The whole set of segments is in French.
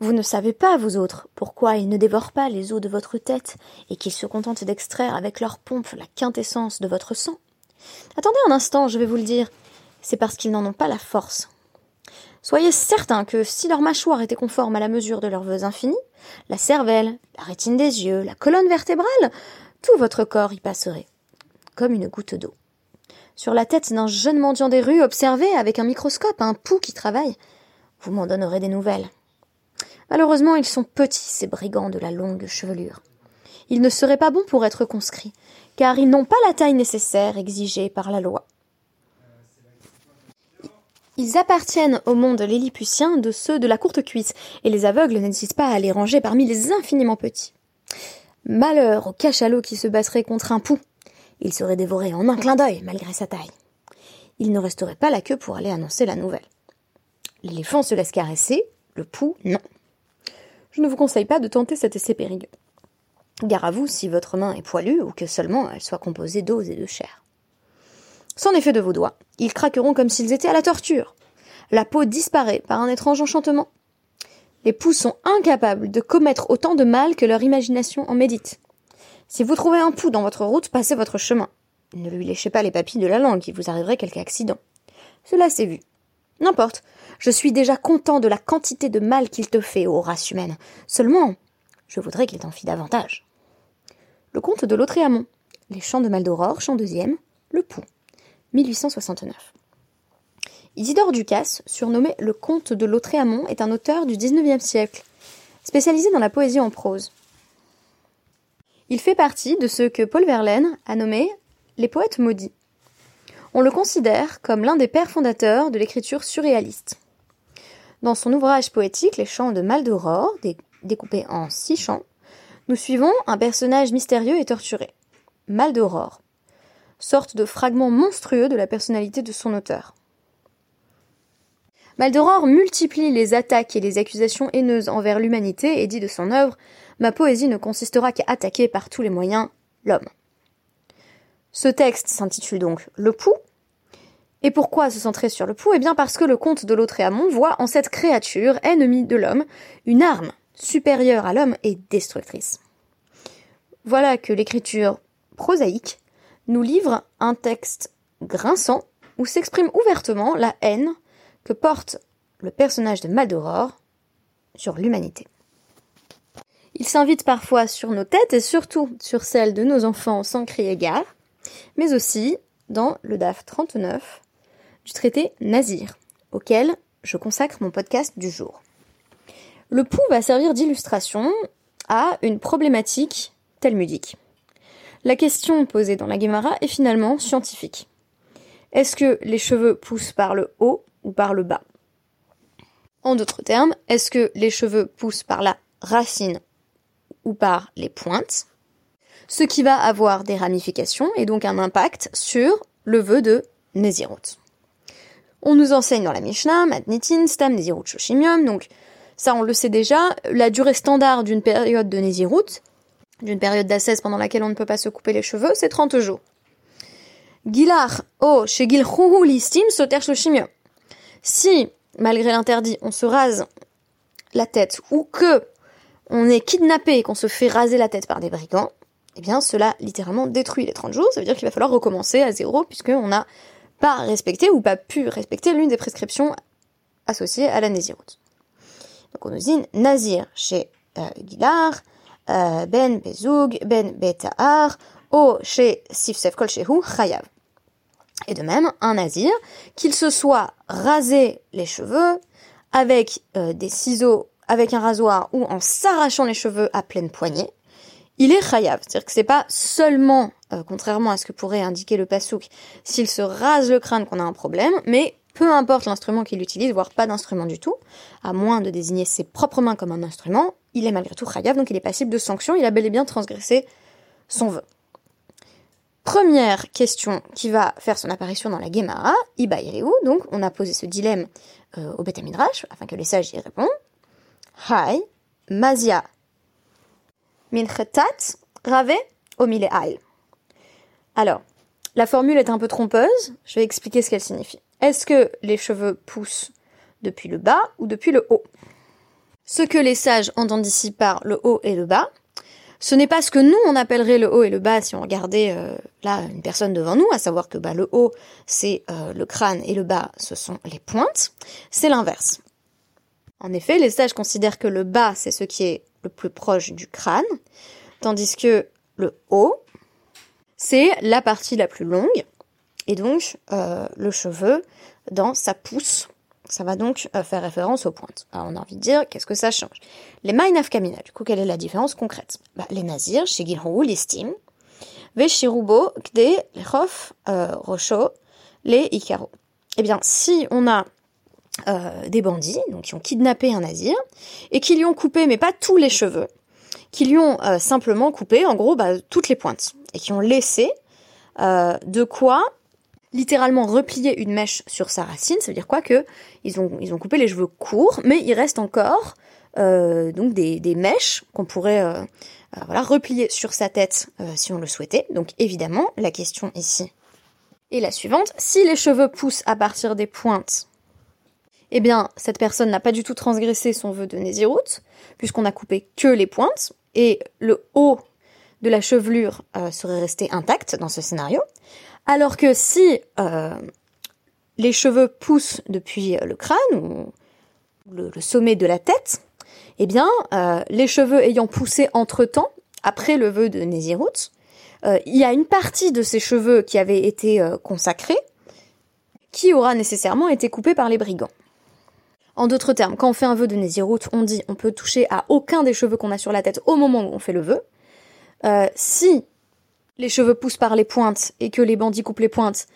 Vous ne savez pas, vous autres, pourquoi ils ne dévorent pas les os de votre tête et qu'ils se contentent d'extraire avec leur pompe la quintessence de votre sang. Attendez un instant, je vais vous le dire. C'est parce qu'ils n'en ont pas la force. Soyez certains que si leur mâchoire était conforme à la mesure de leurs vœux infinis, la cervelle, la rétine des yeux, la colonne vertébrale, tout votre corps y passerait, comme une goutte d'eau. Sur la tête d'un jeune mendiant des rues, observez avec un microscope un pouls qui travaille. Vous m'en donnerez des nouvelles. Malheureusement, ils sont petits, ces brigands de la longue chevelure. Ils ne seraient pas bons pour être conscrits, car ils n'ont pas la taille nécessaire exigée par la loi. Ils appartiennent au monde lilliputien de ceux de la courte cuisse, et les aveugles n'hésitent pas à les ranger parmi les infiniment petits. Malheur au cachalot qui se battrait contre un pouls. Il serait dévoré en un clin d'œil, malgré sa taille. Il ne resterait pas la queue pour aller annoncer la nouvelle. L'éléphant se laisse caresser, le pouls, non. Je ne vous conseille pas de tenter cet essai périlleux. Gare à vous si votre main est poilue ou que seulement elle soit composée d'os et de chair. Sans effet de vos doigts, ils craqueront comme s'ils étaient à la torture. La peau disparaît par un étrange enchantement. Les poux sont incapables de commettre autant de mal que leur imagination en médite. Si vous trouvez un pouls dans votre route, passez votre chemin. Ne lui léchez pas les papilles de la langue, il vous arriverait quelque accident. Cela s'est vu. N'importe. Je suis déjà content de la quantité de mal qu'il te fait, ô race humaine. Seulement, je voudrais qu'il t'en fît davantage. Le comte de Lautréamont. Les chants de Maldoror, chant deuxième. Le pouls. 1869. Isidore Ducasse, surnommé le comte de Lautréamont, est un auteur du XIXe siècle, spécialisé dans la poésie en prose. Il fait partie de ceux que Paul Verlaine a nommés les poètes maudits. On le considère comme l'un des pères fondateurs de l'écriture surréaliste. Dans son ouvrage poétique Les chants de Maldoror, découpé en six chants, nous suivons un personnage mystérieux et torturé, Maldoror, sorte de fragment monstrueux de la personnalité de son auteur. Maldoror multiplie les attaques et les accusations haineuses envers l'humanité et dit de son œuvre Ma poésie ne consistera qu'à attaquer par tous les moyens l'homme. Ce texte s'intitule donc Le Pouls. Et pourquoi se centrer sur le pouls Eh bien parce que le comte de Lautréamont voit en cette créature, ennemie de l'homme, une arme supérieure à l'homme et destructrice. Voilà que l'écriture prosaïque nous livre un texte grinçant où s'exprime ouvertement la haine que porte le personnage de Maldoror sur l'humanité. Il s'invite parfois sur nos têtes et surtout sur celles de nos enfants sans crier gare, mais aussi dans le DAF 39 du traité Nazir, auquel je consacre mon podcast du jour. Le pouls va servir d'illustration à une problématique talmudique. La question posée dans la Gemara est finalement scientifique. Est-ce que les cheveux poussent par le haut ou par le bas? En d'autres termes, est-ce que les cheveux poussent par la racine ou par les pointes? Ce qui va avoir des ramifications et donc un impact sur le vœu de Nézirut. On nous enseigne dans la Mishnah, Matnitin, Stam, Nézirut, Shoshimium, donc ça on le sait déjà, la durée standard d'une période de Nézirut, d'une période d'ascèse pendant laquelle on ne peut pas se couper les cheveux, c'est 30 jours. Gilar, oh, chez Gilchuhu listim soter chimio. Si, malgré l'interdit, on se rase la tête ou que on est kidnappé et qu'on se fait raser la tête par des brigands, eh bien cela littéralement détruit les 30 jours, ça veut dire qu'il va falloir recommencer à zéro puisqu'on n'a pas respecté ou pas pu respecter l'une des prescriptions associées à la Nézirut. Donc on nous dit Nazir chez euh, Gilar, euh, ben Bezoug, Ben Betahar, O chez Sifsef Kol Shehu, Chayav. Et de même, un nazir, qu'il se soit rasé les cheveux avec euh, des ciseaux, avec un rasoir ou en s'arrachant les cheveux à pleine poignée, il est chayav. C'est-à-dire que c'est pas seulement, euh, contrairement à ce que pourrait indiquer le pasouk, s'il se rase le crâne qu'on a un problème, mais peu importe l'instrument qu'il utilise, voire pas d'instrument du tout, à moins de désigner ses propres mains comme un instrument, il est malgré tout chayav, donc il est passible de sanctions, il a bel et bien transgressé son vœu. Première question qui va faire son apparition dans la Gemara, Iba donc on a posé ce dilemme euh, au Beth afin que les sages y répondent. Hai, Mazia, Minchetat, Omile Alors, la formule est un peu trompeuse, je vais expliquer ce qu'elle signifie. Est-ce que les cheveux poussent depuis le bas ou depuis le haut? Ce que les sages entendent ici par le haut et le bas, ce n'est pas ce que nous on appellerait le haut et le bas si on regardait euh, là une personne devant nous, à savoir que bah, le haut c'est euh, le crâne et le bas ce sont les pointes, c'est l'inverse. En effet, les sages considèrent que le bas c'est ce qui est le plus proche du crâne, tandis que le haut c'est la partie la plus longue, et donc euh, le cheveu dans sa pousse ça va donc euh, faire référence aux pointes. Alors on a envie de dire, qu'est-ce que ça change? Les Mainaf Kamina, du coup, quelle est la différence concrète? Bah, Les Nazirs, chez Gilhou, l'estime, Veshirubo, Kde, Rof, euh, Rocho, les Ikaro. Eh bien, si on a euh, des bandits, donc qui ont kidnappé un Nazir, et qui lui ont coupé, mais pas tous les cheveux, qui lui ont simplement coupé, en gros, bah, toutes les pointes, et qui ont laissé de quoi littéralement replier une mèche sur sa racine. Ça veut dire quoi que ils ont, ils ont coupé les cheveux courts, mais il reste encore euh, donc des, des mèches qu'on pourrait euh, euh, voilà, replier sur sa tête si on le souhaitait. Donc évidemment, la question ici est la suivante. Si les cheveux poussent à partir des pointes, eh bien, cette personne n'a pas du tout transgressé son vœu de Nézirut, puisqu'on a coupé que les pointes, et le haut de la chevelure serait resté intact dans ce scénario. Alors que si euh, les cheveux poussent depuis le crâne ou le, sommet de la tête, eh bien, euh, les cheveux ayant poussé entre-temps, après le vœu de Nézirut, euh, il y a une partie de ces cheveux qui avait été consacrés, qui aura nécessairement été coupée par les brigands. En d'autres termes, quand on fait un vœu de Nézirut, on dit on peut toucher à aucun des cheveux qu'on a sur la tête au moment où on fait le vœu. si les cheveux poussent par les pointes et que les bandits coupent les pointes,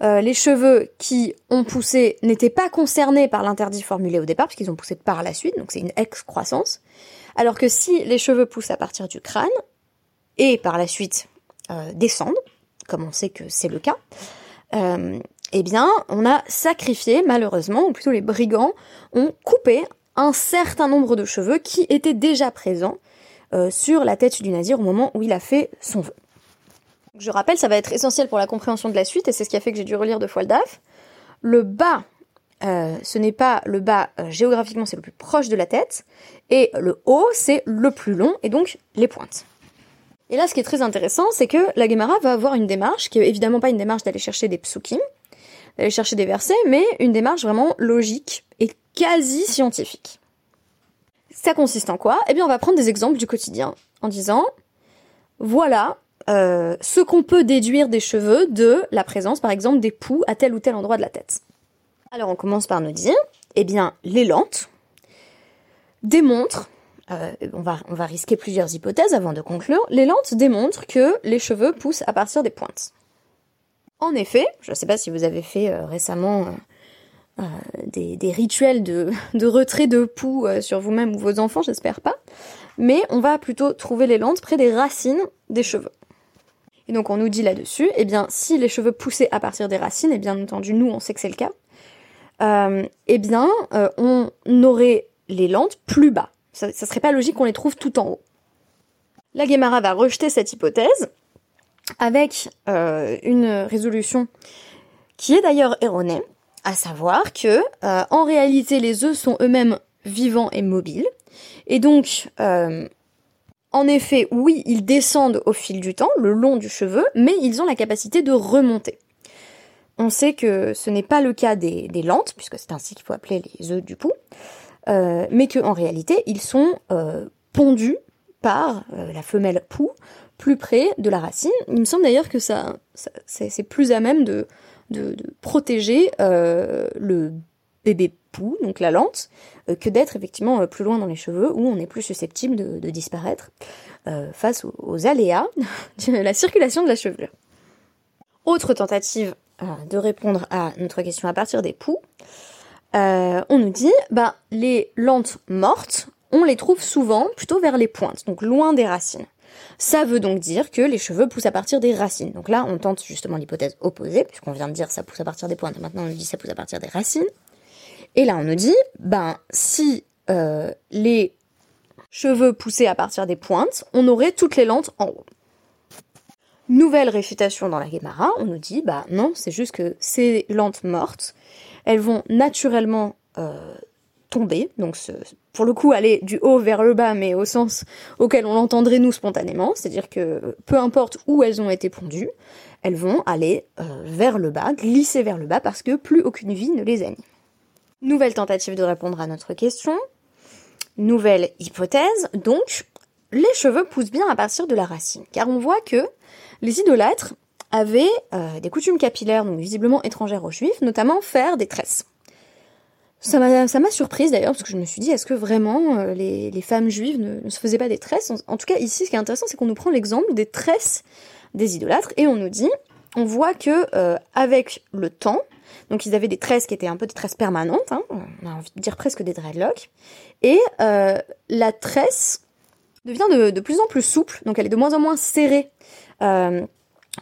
euh, les cheveux qui ont poussé n'étaient pas concernés par l'interdit formulé au départ, puisqu'ils ont poussé par la suite, donc c'est une excroissance. Alors que si les cheveux poussent à partir du crâne, et par la suite euh, descendent, comme on sait que c'est le cas, euh, eh bien, on a sacrifié, malheureusement, ou plutôt les brigands ont coupé un certain nombre de cheveux qui étaient déjà présents sur la tête du nazir au moment où il a fait son vœu. Je rappelle, ça va être essentiel pour la compréhension de la suite, et c'est ce qui a fait que j'ai dû relire deux fois le DAF. Le bas, euh, ce n'est pas le bas euh, géographiquement, c'est le plus proche de la tête, et le haut, c'est le plus long, et donc les pointes. Et là, ce qui est très intéressant, c'est que la Gemara va avoir une démarche, qui est évidemment pas une démarche d'aller chercher des psukim, d'aller chercher des versets, mais une démarche vraiment logique et quasi scientifique. Ça consiste en quoi? Eh bien, on va prendre des exemples du quotidien, en disant, voilà euh, ce qu'on peut déduire des cheveux de la présence, par exemple, des poux à tel ou tel endroit de la tête. Alors on commence par nous dire, eh bien, les lentes démontrent, euh, on va risquer plusieurs hypothèses avant de conclure, les lentes démontrent que les cheveux poussent à partir des pointes. En effet, je ne sais pas si vous avez fait euh, récemment des, des, rituels de, retrait de poux sur vous-même ou vos enfants, j'espère pas, mais on va plutôt trouver les lentes près des racines des cheveux. Et donc on nous dit là-dessus, eh bien si les cheveux poussaient à partir des racines, et bien entendu nous on sait que c'est le cas, euh, eh bien euh, on aurait les lentes plus bas. Ça, ça serait pas logique qu'on les trouve tout en haut. La Guémara va rejeter cette hypothèse avec euh, une résolution qui est d'ailleurs erronée, à savoir que en réalité les œufs sont eux-mêmes vivants et mobiles, et donc en effet, oui, ils descendent au fil du temps, le long du cheveu, mais ils ont la capacité de remonter. On sait que ce n'est pas le cas des, lentes, puisque c'est ainsi qu'il faut appeler les œufs du pou, euh, mais qu'en réalité, ils sont euh, pondus par euh, la femelle pou plus près de la racine. Il me semble d'ailleurs que ça, c'est plus à même de, protéger le bébé pou, donc la lente, euh, que d'être effectivement euh, plus loin dans les cheveux où on est plus susceptible de, disparaître euh, face aux, aléas de la circulation de la chevelure. Autre tentative de répondre à notre question à partir des poux, on nous dit, bah, les lentes mortes, on les trouve souvent plutôt vers les pointes, donc loin des racines. Ça veut donc dire que les cheveux poussent à partir des racines. Donc là, on tente justement l'hypothèse opposée, puisqu'on vient de dire ça pousse à partir des pointes, maintenant on nous dit ça pousse à partir des racines. Et là, on nous dit, ben, si euh, les cheveux poussaient à partir des pointes, on aurait toutes les lentes en haut. Nouvelle réfutation dans la Guémara, on nous dit, bah non, c'est juste que ces lentes mortes, elles vont naturellement euh, tomber, donc pour le coup aller du haut vers le bas, mais au sens auquel on l'entendrait nous spontanément, c'est-à-dire que peu importe où elles ont été pondues, elles vont aller euh, vers le bas, glisser vers le bas, parce que plus aucune vie ne les anime. Nouvelle tentative de répondre à notre question. Nouvelle hypothèse, donc, les cheveux poussent bien à partir de la racine, car on voit que les idolâtres avaient euh, des coutumes capillaires, donc visiblement étrangères aux juifs, notamment faire des tresses. Ça m'a surprise d'ailleurs, parce que je me suis dit, est-ce que vraiment euh, les, femmes juives ne, se faisaient pas des tresses? En, tout cas, ici, ce qui est intéressant, c'est qu'on nous prend l'exemple des tresses des idolâtres, et on nous dit, on voit que euh, avec le temps, donc ils avaient des tresses qui étaient un peu des tresses permanentes, hein, on a envie de dire presque des dreadlocks, et la tresse devient de, plus en plus souple, donc elle est de moins en moins serrée euh,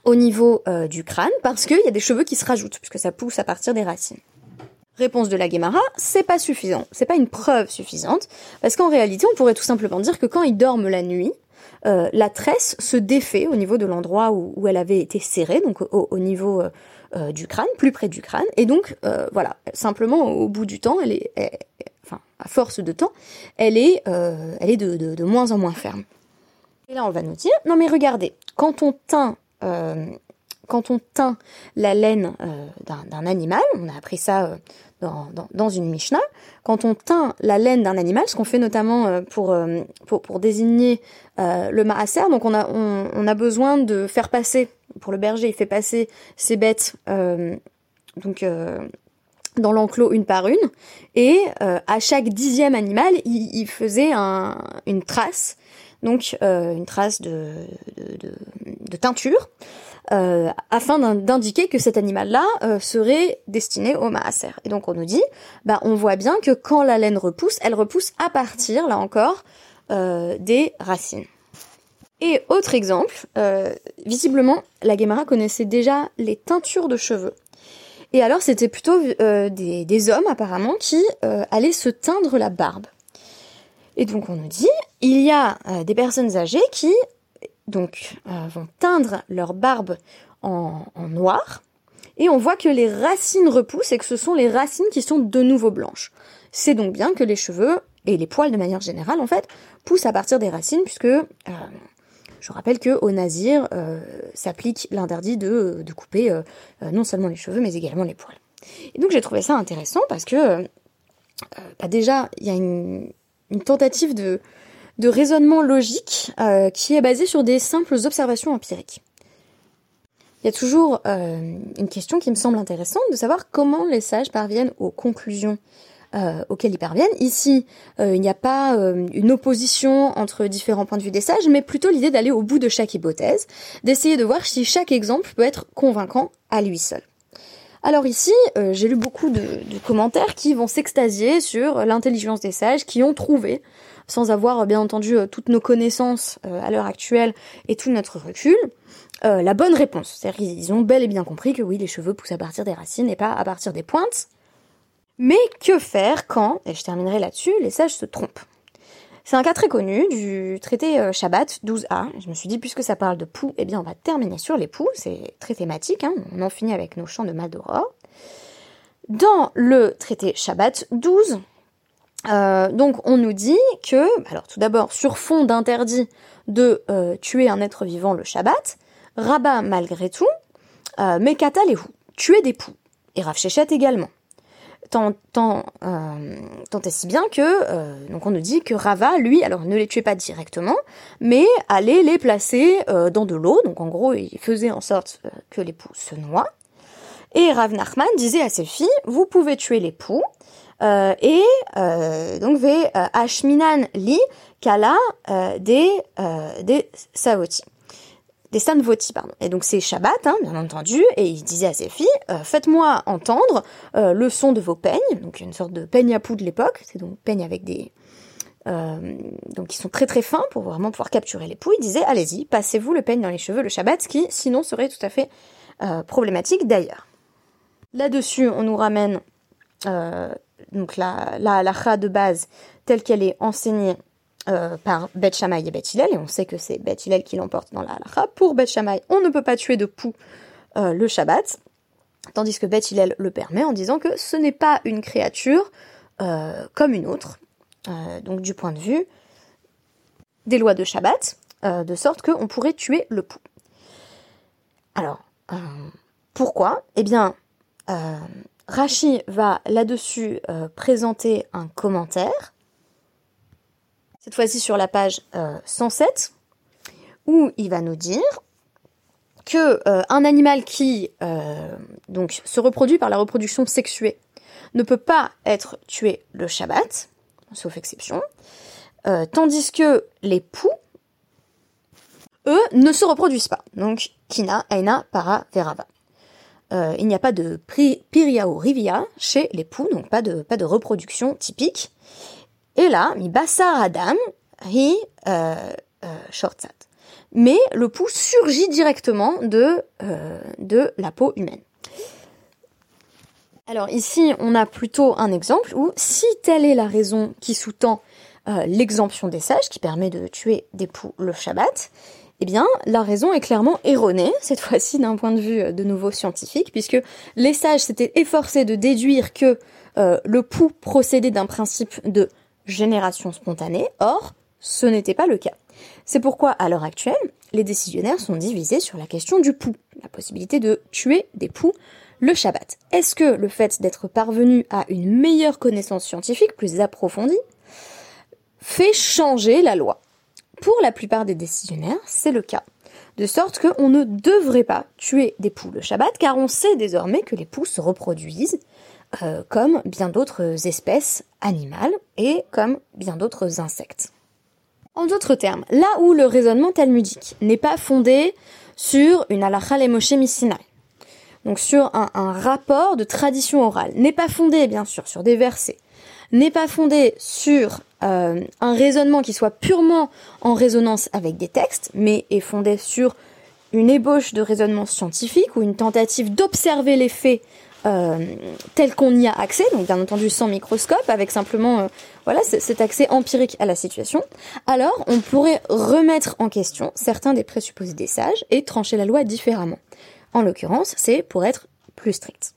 au niveau euh, du crâne, parce qu'il y a des cheveux qui se rajoutent, puisque ça pousse à partir des racines. Réponse de la Guémara, c'est pas suffisant, c'est pas une preuve suffisante, parce qu'en réalité, on pourrait tout simplement dire que quand ils dorment la nuit, euh, la tresse se défait au niveau de l'endroit où, elle avait été serrée, donc au, niveau du crâne, plus près du crâne, et donc voilà, simplement au bout du temps, elle est, enfin à force de temps, elle est, elle est de, moins en moins ferme. Et là, on va nous dire, non mais regardez, quand on teint, euh, quand on la laine euh, d'un animal, on a appris ça euh, dans, dans, une Mishnah, quand on teint la laine d'un animal, ce qu'on fait notamment pour, pour, pour, désigner le maaser, donc on a, on, on, a besoin de faire passer, pour le berger, il fait passer ses bêtes, donc dans l'enclos une par une, et à chaque dixième animal, il, il faisait un, une trace donc euh, une trace de, de, teinture, euh, afin d'indiquer que cet animal-là euh, serait destiné au maaser. Et donc on nous dit, bah on voit bien que quand la laine repousse, elle repousse à partir, là encore, des racines. Et autre exemple, visiblement, la Guémara connaissait déjà les teintures de cheveux. Et alors c'était plutôt des, hommes apparemment qui allaient se teindre la barbe. Et donc on nous dit, il y a euh, des personnes âgées qui donc euh, vont teindre leur barbe en, noir, et on voit que les racines repoussent et que ce sont les racines qui sont de nouveau blanches. C'est donc bien que les cheveux et les poils de manière générale en fait poussent à partir des racines puisque euh, je rappelle que au nazir s'applique l'interdit de, couper non seulement les cheveux mais également les poils. Et donc j'ai trouvé ça intéressant parce que bah, déjà il y a une tentative de, de raisonnement logique euh, qui est basée sur des simples observations empiriques. Il y a toujours euh, une question qui me semble intéressante de savoir comment les sages parviennent aux conclusions euh, auxquelles ils parviennent. Ici, il n'y a pas une opposition entre différents points de vue des sages, mais plutôt l'idée d'aller au bout de chaque hypothèse, d'essayer de voir si chaque exemple peut être convaincant à lui seul. Alors ici, j'ai lu beaucoup de, commentaires qui vont s'extasier sur l'intelligence des sages, qui ont trouvé, sans avoir bien entendu euh, toutes nos connaissances euh, à l'heure actuelle et tout notre recul, la bonne réponse. C'est-à-dire qu'ils ont bel et bien compris que oui, les cheveux poussent à partir des racines et pas à partir des pointes. Mais que faire quand, et je terminerai là-dessus, les sages se trompent? C'est un cas très connu du traité euh, Shabbat 12a. Je me suis dit, puisque ça parle de poux, eh bien on va terminer sur les poux. C'est très thématique, hein. on en finit avec nos chants de Madora. Dans le traité Shabbat 12, euh, donc on nous dit que, alors tout d'abord, sur fond d'interdit de euh, tuer un être vivant le Shabbat, Rabat malgré tout, euh, Mekata les tuer des poux, et Rav également tant, tant, euh, tant est si bien que, donc on nous dit que Rava, lui, alors ne les tuait pas directement, mais allait les placer dans de l'eau, donc en gros il faisait en sorte que les poux se noient. Et Rav Nachman disait à ses filles, vous pouvez tuer les poux, et donc ve Ashminan li kala des, des des Sanvoti, pardon. Et donc c'est Shabbat, hein, bien entendu, et il disait à ses filles, euh, faites-moi entendre euh, le son de vos peignes, donc une sorte de peigne à poux de l'époque, c'est donc peigne avec des... Euh, donc ils sont très très fins pour vraiment pouvoir capturer les poux. Il disait, allez-y, passez-vous le peigne dans les cheveux le Shabbat, ce qui sinon serait tout à fait problématique d'ailleurs. Là-dessus, on nous ramène donc la, la de base telle qu'elle est enseignée euh, par Beth Shammai et Hillel, et on sait que c'est Hillel qui l'emporte dans la halakha. Pour Beth Shammai, on ne peut pas tuer de poux euh, le Shabbat, tandis que Hillel le permet en disant que ce n'est pas une créature comme une autre, donc du point de vue des lois de Shabbat, de sorte qu'on pourrait tuer le pou. Alors, pourquoi? Eh bien, Rachi va là-dessus présenter un commentaire, cette fois-ci sur la page 107, où il va nous dire que euh, un animal qui euh, se reproduit par la reproduction sexuée ne peut pas être tué le Shabbat, sauf exception, euh, tandis que les poux, eux, ne se reproduisent pas. Donc, kina, aina, para, verava. Il n'y a pas de piriao rivia chez les poux, donc pas de, reproduction typique. Et là, mi basar adam, hi shortsat mais le pouls surgit directement de, euh, la peau humaine. Alors ici, on a plutôt un exemple où si telle est la raison qui sous-tend euh, l'exemption des sages, qui permet de tuer des poux le Shabbat, eh bien, la raison est clairement erronée, cette fois-ci d'un point de vue euh, de nouveau scientifique, puisque les sages s'étaient efforcés de déduire que le pouls procédait d'un principe de génération spontanée, or, ce n'était pas le cas. C'est pourquoi, à l'heure actuelle, les décisionnaires sont divisés sur la question du pouls, la possibilité de tuer des poux le Shabbat. Est-ce que le fait d'être parvenu à une meilleure connaissance scientifique, plus approfondie, fait changer la loi? Pour la plupart des décisionnaires, c'est le cas. De sorte qu'on ne devrait pas tuer des poux le Shabbat, car on sait désormais que les poux se reproduisent euh, comme bien d'autres espèces animales et comme bien d'autres insectes. En d'autres termes, là où le raisonnement talmudique n'est pas fondé sur une halakha donc sur un, rapport de tradition orale, n'est pas fondé bien sûr sur des versets, n'est pas fondé sur euh, un raisonnement qui soit purement en résonance avec des textes, mais est fondé sur une ébauche de raisonnement scientifique ou une tentative d'observer les faits euh, tel qu'on y a accès, donc bien entendu sans microscope, avec simplement euh, voilà cet accès empirique à la situation, alors on pourrait remettre en question certains des présupposés des sages et trancher la loi différemment. En l'occurrence, c'est pour être plus strict.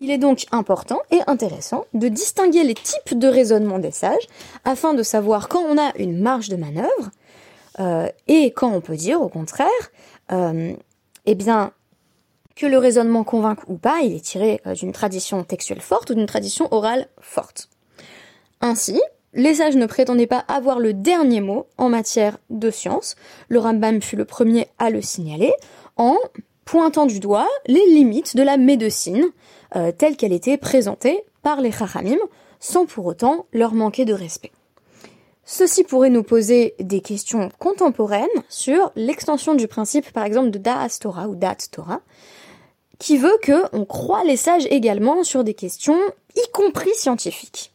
Il est donc important et intéressant de distinguer les types de raisonnement des sages afin de savoir quand on a une marge de manœuvre euh, et quand on peut dire au contraire, eh bien que le raisonnement convainc ou pas, il est tiré euh, d'une tradition textuelle forte ou d'une tradition orale forte. Ainsi, les sages ne prétendaient pas avoir le dernier mot en matière de science. Le Rambam fut le premier à le signaler en pointant du doigt les limites de la médecine euh, telle qu'elle était présentée par les Chachamim, sans pour autant leur manquer de respect. Ceci pourrait nous poser des questions contemporaines sur l'extension du principe, par exemple, de Da'as Torah ou Dat Torah, qui veut que on croit les sages également sur des questions, y compris scientifiques.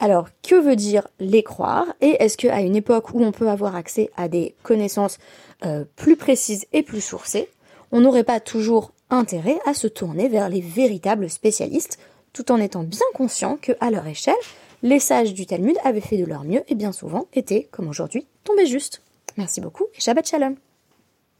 Alors, que veut dire les croire Et est-ce qu'à une époque où on peut avoir accès à des connaissances euh, plus précises et plus sourcées, on n'aurait pas toujours intérêt à se tourner vers les véritables spécialistes, tout en étant bien conscient que, à leur échelle, les sages du Talmud avaient fait de leur mieux et bien souvent étaient, comme aujourd'hui, tombés justes. Merci beaucoup et Shabbat Shalom